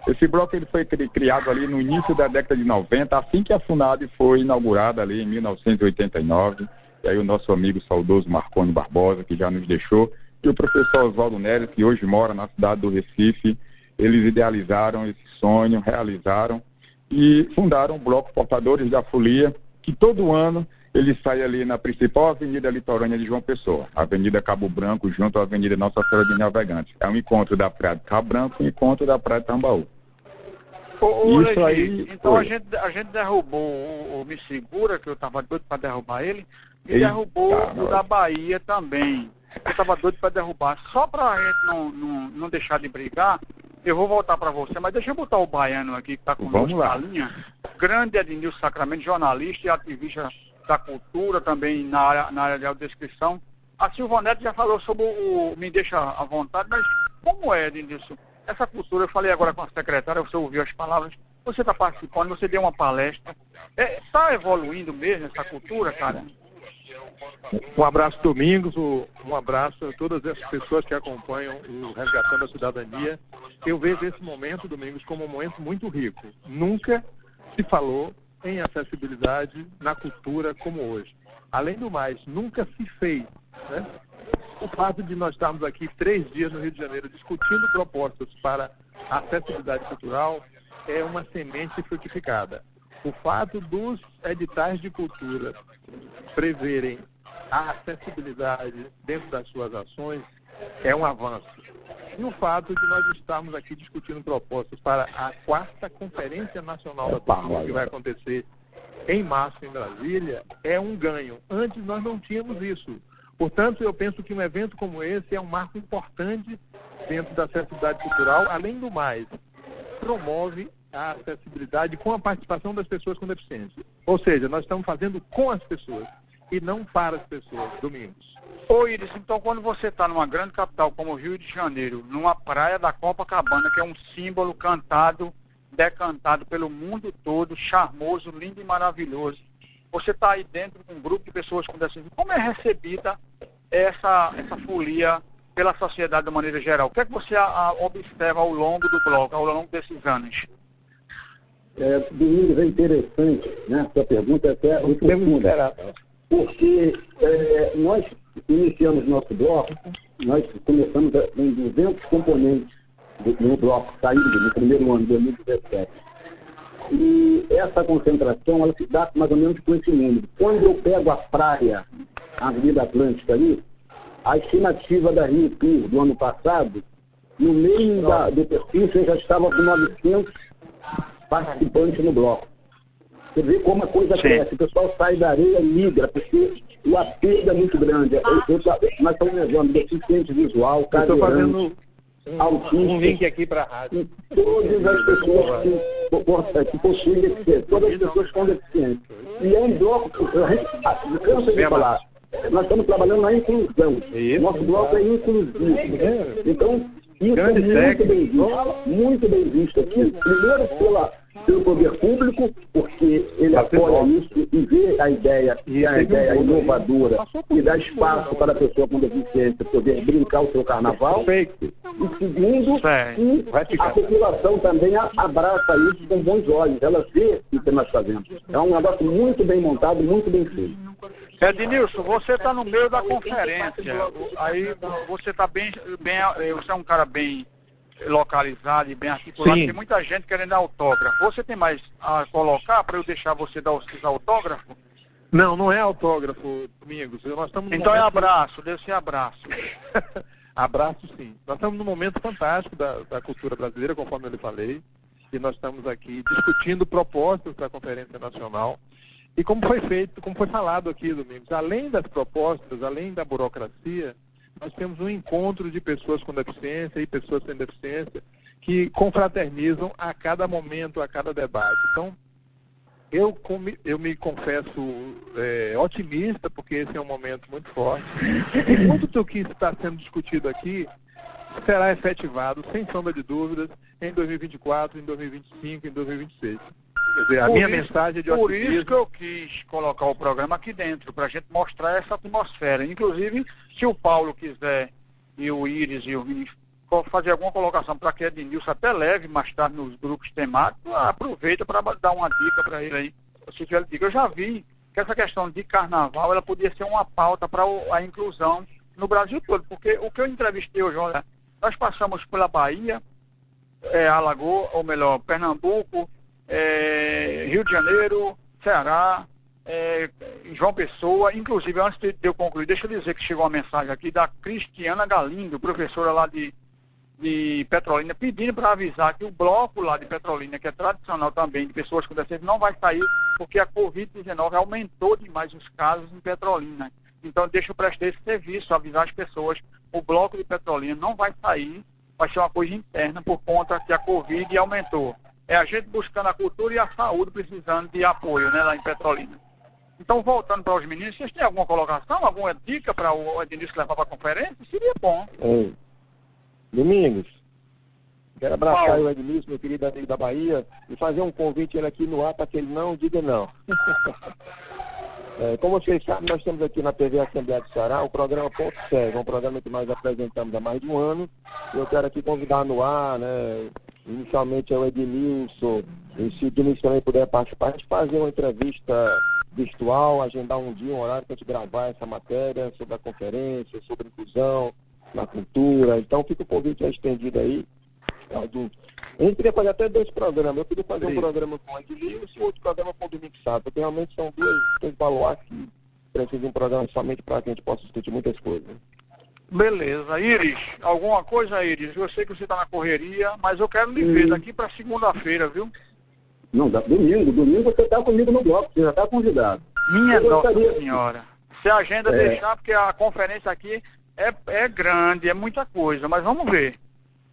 Esse bloco ele foi cri- criado ali no início da década de 90, assim que a FUNAD foi inaugurada ali em 1989. E aí o nosso amigo saudoso Marconi Barbosa, que já nos deixou, e o professor Oswaldo Neres, que hoje mora na cidade do Recife, eles idealizaram esse sonho, realizaram e fundaram o Bloco Portadores da Folia, que todo ano ele sai ali na principal avenida litorânea de João Pessoa, Avenida Cabo Branco, junto à Avenida Nossa Senhora de Navegantes. É um encontro da Praia de Cabo Branco e um encontro da Praia de Tambaú.
Ô,
Isso
Legi,
aí
então a gente, a gente derrubou o, o Me Segura, que eu estava doido para derrubar ele, e
Eita,
derrubou o
nós.
da Bahia também. Eu estava doido para derrubar. Só para a gente não, não, não deixar de brigar, eu vou voltar para você, mas deixa eu botar o baiano aqui que está conosco na linha. Grande Ednilson Sacramento, jornalista e ativista da cultura, também na área, na área de audiodescrição. A Silvanete já falou sobre o Me Deixa à Vontade, mas como é, Ednilson? Essa cultura, eu falei agora com a secretária, você ouviu as palavras, você está participando, você deu uma palestra. Está evoluindo mesmo essa cultura, cara?
Um abraço, Domingos, um abraço a todas essas pessoas que acompanham o Resgatando a Cidadania. Eu vejo esse momento, Domingos, como um momento muito rico. Nunca se falou em acessibilidade na cultura como hoje. Além do mais, nunca se fez. né? O fato de nós estarmos aqui três dias no Rio de Janeiro discutindo propostas para acessibilidade cultural é uma semente frutificada. O fato dos editais de cultura preverem a acessibilidade dentro das suas ações é um avanço. E o fato de nós estarmos aqui discutindo propostas para a quarta Conferência Nacional da Cultura, que vai acontecer em março em Brasília, é um ganho. Antes nós não tínhamos isso. Portanto, eu penso que um evento como esse é um marco importante dentro da acessibilidade cultural. Além do mais, promove a acessibilidade com a participação das pessoas com deficiência. Ou seja, nós estamos fazendo com as pessoas e não para as pessoas, Domingos.
Ô Iris, então quando você está numa grande capital como o Rio de Janeiro, numa praia da Copacabana, que é um símbolo cantado, decantado pelo mundo todo, charmoso, lindo e maravilhoso, você está aí dentro de um grupo de pessoas com deficiência, como é recebida essa, essa folia pela sociedade de maneira geral? O que é que você a- a- observa ao longo do bloco, ao longo desses anos?
É, Domingos, é interessante, né? Sua pergunta é até oportuna, porque é, nós iniciamos nosso bloco nós começamos com 200 componentes do- no bloco saído no primeiro ano de 2017. E essa concentração, ela se dá mais ou menos com esse número. Quando eu pego a praia, a Avenida Atlântica ali, a estimativa da Rio Tour do ano passado, no meio da, do perfil, já estava com 900 participantes no bloco. Você vê como a coisa cresce, o pessoal sai da areia e migra, porque o apego é muito grande. Eu- eu- nós estamos levando deficiente visual, cadeirante,
fazendo
autista,
um link aqui para a rádio.
todas as pessoas que, que possuem deficiência, todas as pessoas com deficiência. E é um bloco, a gente a- cansa de falar, nós estamos trabalhando na inclusão. Nosso bloco é inclusivo. Então, isso é muito bem visto, muito bem visto aqui. Primeiro pela, pelo poder público, porque ele apoia isso e vê a ideia, e a ideia inovadora e dá espaço para a pessoa com deficiência poder brincar o seu carnaval. E segundo, que a população também abraça isso com bons olhos. Ela vê o que nós fazemos. É um negócio muito bem montado, muito bem feito.
Ednilson, você está no meio da conferência. Aí você está bem, bem. Você é um cara bem localizado e bem articulado.
Sim.
Tem muita gente querendo autógrafo. Você tem mais a colocar para eu deixar você dar os seus autógrafos?
Não, não é autógrafo, Domingos. Nós estamos
Então é
momento-
abraço, deve ser abraço.
Abraço sim. Nós estamos num momento fantástico da, da cultura brasileira, conforme eu lhe falei, e nós estamos aqui discutindo propostas para a Conferência Nacional. E como foi feito, como foi falado aqui, Domingos, além das propostas, além da burocracia, nós temos um encontro de pessoas com deficiência e pessoas sem deficiência que confraternizam a cada momento, a cada debate. Então, eu, eu me confesso é, otimista, porque esse é um momento muito forte. E muito do que está sendo discutido aqui será efetivado, sem sombra de dúvidas, em 2024, em 2025, em 2026. Dizer, a
Por
minha
isso-
mensagem de
Por isso que eu quis colocar o programa aqui dentro, para a gente mostrar essa atmosfera. Inclusive, se o Paulo quiser, e o Íris e o Vinícius, fazer alguma colocação para que Ednilson até leve mais tarde nos grupos temáticos, aproveita para dar uma dica para ele aí. Se tiver dica, eu já vi que essa questão de carnaval ela podia ser uma pauta para a inclusão no Brasil todo, porque o que eu entrevistei hoje, olha, nós passamos pela Bahia, é, Alagoas, ou melhor, Pernambuco, é, Rio de Janeiro, Ceará, é, João Pessoa, inclusive antes de eu concluir, deixa eu dizer que chegou uma mensagem aqui da Cristiana Galindo, professora lá de, de Petrolina, pedindo para avisar que o bloco lá de Petrolina, que é tradicional também de pessoas com deficiência, não vai sair porque a Covid-19 aumentou demais os casos em Petrolina. Então deixa eu prestar esse serviço, avisar as pessoas, o bloco de Petrolina não vai sair, vai ser uma coisa interna por conta que a Covid aumentou. É a gente buscando a cultura e a saúde precisando de apoio, né, lá em Petrolina. Então, voltando para os meninos, vocês têm alguma colocação, alguma dica para o Ednilson levar para a conferência? Seria bom.
Ei. Domingos, quero abraçar o Edmilson, meu querido amigo da Bahia, e fazer um convite ele aqui no ar para que ele não diga não. É, como vocês sabem, nós estamos aqui na TV Assembleia do Ceará, o programa Ponto Cego, é um programa que nós apresentamos há mais de um ano. E eu quero aqui convidar no ar, né, inicialmente é o Edmilson, e se o Edmilson também puder participar, a gente fazer uma entrevista virtual, agendar um dia, um horário para a gente gravar essa matéria sobre a conferência, sobre inclusão na cultura. Então fica o convite estendido aí. A gente queria fazer até dois programas. Eu queria fazer um programa com o Edmilson e outro programa com o Domingos Sá, porque realmente são dois, dois baluartes que precisam de um programa somente para que a gente possa discutir muitas coisas.
Beleza. Íris, alguma coisa, Íris? Eu sei que você está na correria, mas eu quero lhe ver daqui para segunda-feira, viu?
Não, dá- domingo, domingo você está comigo no bloco, você já está convidado.
Minha Nossa Senhora. Se a agenda
É.
deixar, porque a conferência aqui é, é grande, é muita coisa, mas vamos ver.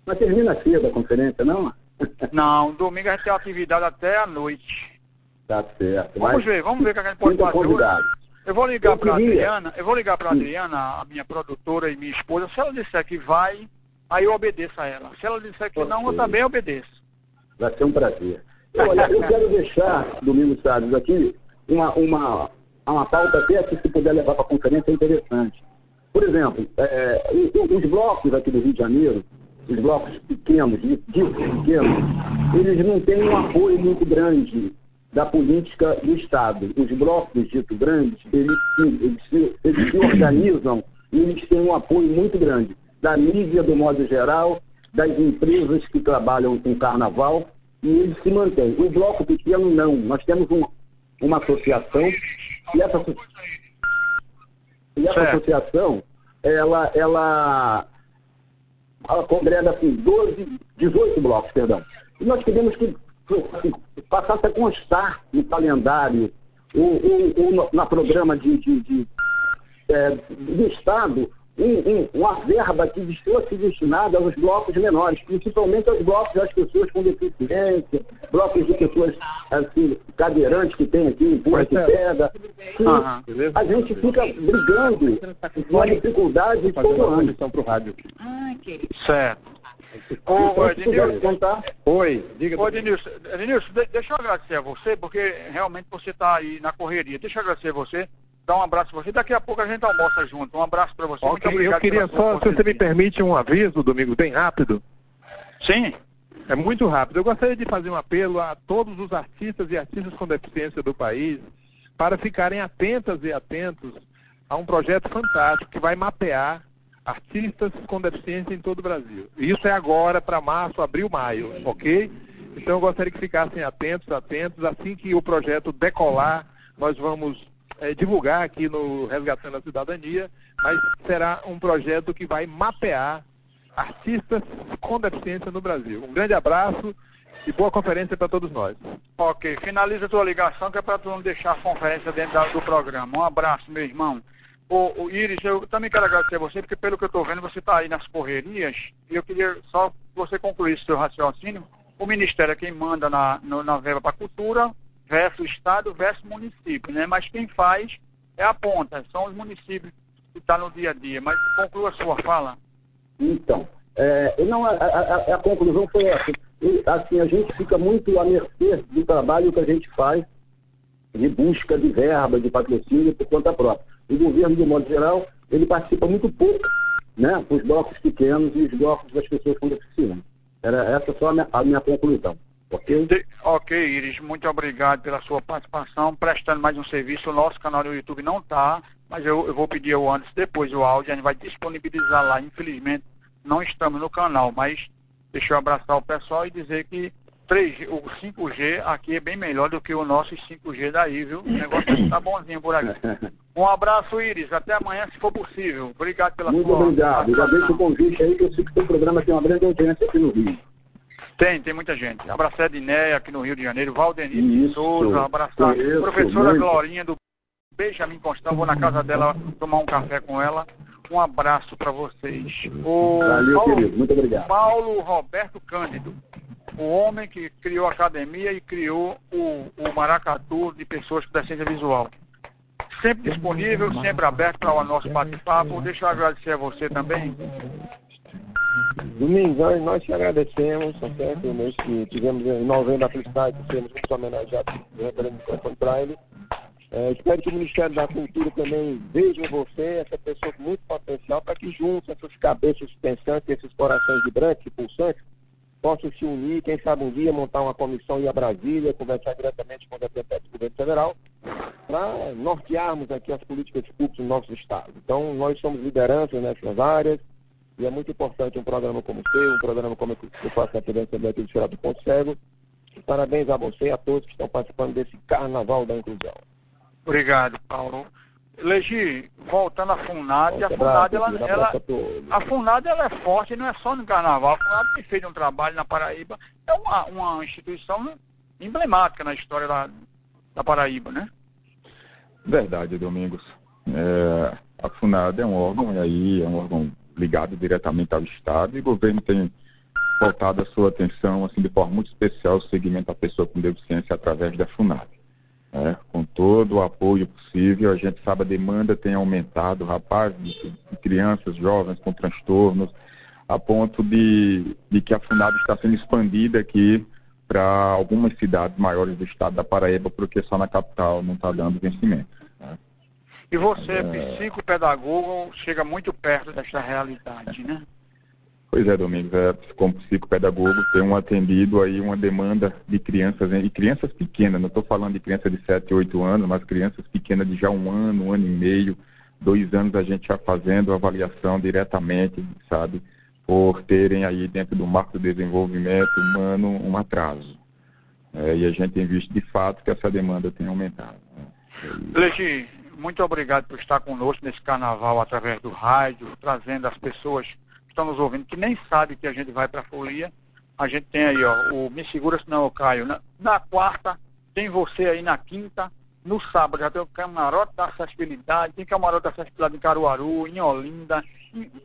Mas termina cedo a conferência, não?
Não, domingo a gente tem atividade até a noite.
Tá certo.
Vamos
mas
ver, vamos ver o que a gente pode fazer.
convidado.
Eu vou ligar para Adriana, eu vou ligar para Adriana, a minha produtora e minha esposa, se ela disser que vai, aí eu obedeço a ela. Se ela disser que não, eu também obedeço.
Vai ser um prazer. Olha, eu quero deixar, Domingos Salles, aqui uma, uma, uma pauta até que se puder levar para a conferência é interessante. Por exemplo, é, o- os blocos aqui do Rio de Janeiro, os blocos pequenos, ditos pequenos, eles não têm um apoio muito grande da política do Estado. Os blocos ditos grandes, eles, se- eles, se, eles se organizam E eles têm um apoio muito grande da mídia, do modo geral, das empresas que trabalham com carnaval, e eles se mantêm. O bloco pequeno, não. Nós temos um, uma associação, e essa, e essa associação, ela, ela, ela congrega assim, 12, 18 blocos, perdão. E nós queremos que passasse a constar no calendário, ou, ou, ou no, na programa de, de, de é, do Estado, um, um, uma verba que fosse destinada aos blocos menores, principalmente aos blocos das pessoas com deficiência, blocos de pessoas assim, cadeirantes que tem aqui, empurra que pega. Que a gente fica brigando com a dificuldade todo ano.
Certo. Ô, Ednilson, Oi, diga. Ô, Ednilson, Ednilson, de, deixa eu agradecer a você, porque realmente você está aí na correria. Deixa eu agradecer a você, dar um abraço pra você. Daqui a pouco a gente almoça junto. Um abraço para você. Muito
Ok,
obrigado
eu queria só, se você me permite, um aviso, Domingo, bem rápido.
Sim.
É muito rápido. Eu gostaria de fazer um apelo a todos os artistas e artistas com deficiência do país para ficarem atentas e atentos a um projeto fantástico que vai mapear artistas com deficiência em todo o Brasil. Isso é agora para março, abril, maio, ok? Então eu gostaria que ficassem atentos, atentos. Assim que o projeto decolar, nós vamos eh, divulgar aqui no Resgatando a Cidadania, mas será um projeto que vai mapear artistas com deficiência no Brasil. Um grande abraço e boa conferência para todos nós.
Ok, finaliza a tua ligação que é para tu não deixar a conferência dentro da- do programa. Um abraço, meu irmão. Ô, ô, Iris, eu também quero agradecer a você, porque pelo que eu estou vendo, você está aí nas correrias, e eu queria só que você concluísse seu raciocínio. O Ministério é quem manda na, no- na verba para cultura, versus Estado, versus município, né? Mas quem faz é a ponta, são os municípios que estão no dia a dia. Mas conclua a sua fala.
Então, é, não, a- a- a conclusão foi essa. E, assim, a gente fica muito à mercê do trabalho que a gente faz de busca de verba, de patrocínio por conta própria. O governo, de modo geral, ele participa muito pouco, né, os blocos pequenos e os blocos das pessoas com deficiência. Era essa só a minha, a minha conclusão, ok?
Ok, Iris, muito obrigado pela sua participação, prestando mais um serviço. O nosso canal no YouTube não está, mas eu, eu vou pedir o antes, depois o áudio, a gente vai disponibilizar lá. Infelizmente, não estamos no canal, mas deixa eu abraçar o pessoal e dizer que 3G, o 5G aqui é bem melhor do que o nosso 5G daí, viu? O negócio está bonzinho por aqui. Um abraço, Iris. Até amanhã, se for possível. Obrigado pela
Muito
sua
obrigado. Já deixo o convite aí que eu sei que o programa tem uma grande audiência aqui no Rio.
Tem, tem muita gente. Abraço a Edneia aqui no Rio de Janeiro, Valdenir Souza, abraçar a professora
muito.
Glorinha do Benjamin Constant, vou na casa dela tomar um café com ela. Um abraço para vocês. O
Valeu,
Paulo,
querido. Muito obrigado.
Paulo Roberto Cândido, o homem que criou a academia e criou o, o Maracatu de pessoas com deficiência visual. Sempre disponível, sempre aberto para o nosso bate-papo. Deixa eu agradecer a você também.
Domingos, nós te agradecemos, tá certo? Nós que tivemos em novembro a felicidade de sermos muito homenageados referendo o microfone para ele. É, espero que o Ministério da Cultura também veja em você essa pessoa com muito potencial para que juntos essas cabeças pensantes, esses corações vibrantes e pulsantes possam se unir, quem sabe um dia montar uma comissão e ir a Brasília, conversar diretamente com o representante do governo federal, para nortearmos aqui as políticas públicas do nosso Estado. Então, nós somos lideranças nessas áreas, e é muito importante um programa como o seu, um programa como que eu faço na TV Assembleia aqui do Tirado do Ponto Cego. Parabéns a você e a todos que estão participando desse Carnaval da Inclusão.
Obrigado, Paulo. Legi, voltando à FUNAD, a FUNAD, ela, ela,
a
FUNAD ela é forte, não é só no carnaval. A FUNAD tem feito um trabalho na Paraíba, é uma, uma instituição emblemática na história da, da Paraíba, né?
Verdade, Domingos. É, a FUNAD é um órgão, e aí é um órgão ligado diretamente ao Estado, e o governo tem voltado a sua atenção, assim, de forma muito especial, ao segmento da pessoa com deficiência através da FUNAD. né? Com todo o apoio possível, a gente sabe a demanda tem aumentado, rapaz, de, de crianças, jovens com transtornos, a ponto de, de que a FUNAD está sendo expandida aqui para algumas cidades maiores do estado da Paraíba, porque só na capital não está dando vencimento.
E você, psicopedagogo, chega muito perto dessa realidade, né?
Pois é, Domingos, é, como psicopedagogo, tenho atendido aí uma demanda de crianças, e crianças pequenas, não estou falando de crianças de 7, 8 anos, mas crianças pequenas de já um ano, um ano e meio, dois anos a gente já fazendo avaliação diretamente, sabe, por terem aí dentro do marco do desenvolvimento humano um atraso. É, e a gente tem visto de fato que essa demanda tem aumentado.
Né? Legi, muito obrigado por estar conosco nesse carnaval através do rádio, trazendo as pessoas que estão nos ouvindo, que nem sabem que a gente vai para a folia. A gente tem aí, ó, o Me Segura Senão Eu Caio. Na, na quarta, tem você aí na quinta, no sábado já tem o camarote da acessibilidade, tem camarote da acessibilidade em Caruaru, em Olinda,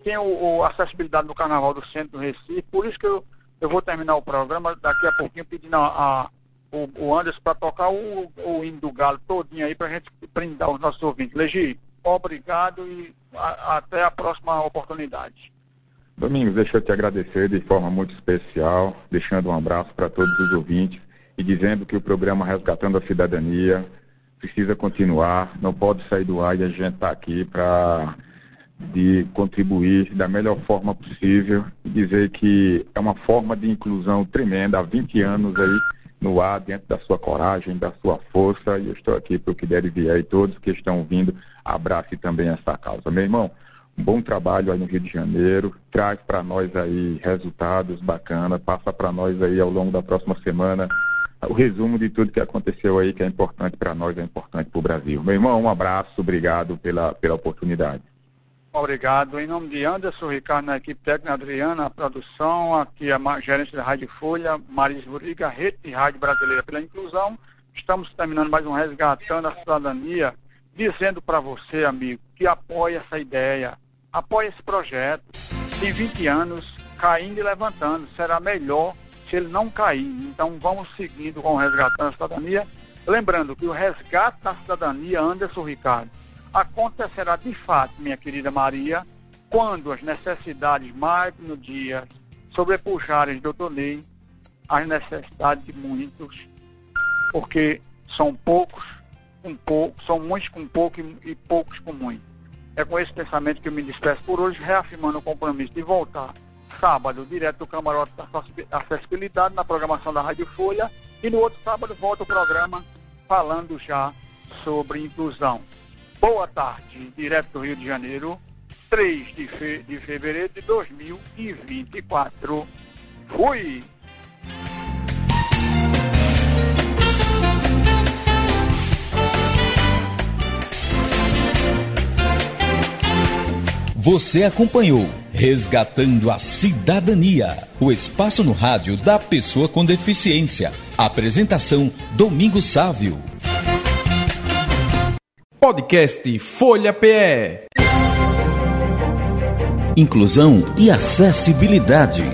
tem o, o acessibilidade no Carnaval do Centro do Recife. Por isso que eu, eu vou terminar o programa daqui a pouquinho pedindo a, a o, o Anderson para tocar o, o hino do Galo todinho aí para a gente brindar os nossos ouvintes. Legi, obrigado e a, até a próxima oportunidade.
Domingos, deixa eu te agradecer de forma muito especial, deixando um abraço para todos os ouvintes e dizendo que o programa Resgatando a Cidadania precisa continuar, não pode sair do ar e a gente está aqui para de contribuir da melhor forma possível e dizer que é uma forma de inclusão tremenda há 20 anos aí no ar, dentro da sua coragem, da sua força, e eu estou aqui para o que der e vier, e todos que estão vindo, abrace também essa causa. Meu irmão, um bom trabalho aí no Rio de Janeiro, traz para nós aí resultados bacanas, passa para nós aí ao longo da próxima semana o resumo de tudo que aconteceu aí, que é importante para nós, é importante para o Brasil. Meu irmão, um abraço, obrigado pela, pela oportunidade.
Obrigado. Em nome de Anderson Ricardo, na equipe técnica, Adriana, a produção, aqui a gerente da Rádio Folha, Marisa Buriga, Rede Rádio Brasileira pela Inclusão. Estamos terminando mais um Resgatando a Cidadania, dizendo para você, amigo, que apoia essa ideia, apoia esse projeto. Tem 20 anos, caindo e levantando. Será melhor se ele não cair. Então vamos seguindo com o Resgatando a Cidadania. Lembrando que o resgate da cidadania, Anderson Ricardo, acontecerá de fato, minha querida Maria, quando as necessidades mais no dia sobrepujarem, doutor Ney, as necessidades de muitos, porque são poucos com pouco, são muitos com pouco e, e poucos com muito. É com esse pensamento que eu me despeço por hoje, reafirmando o compromisso de voltar sábado, direto do camarote da acessibilidade, na programação da Rádio Folha. E no outro sábado volta o programa falando já sobre inclusão. Boa tarde, direto do Rio de Janeiro, 3 de, fe de fevereiro de 2024. Fui!
Você acompanhou Resgatando a Cidadania, o espaço no rádio da pessoa com deficiência. Apresentação Domingos Sávio.
Podcast Folha PE.
Inclusão e acessibilidade.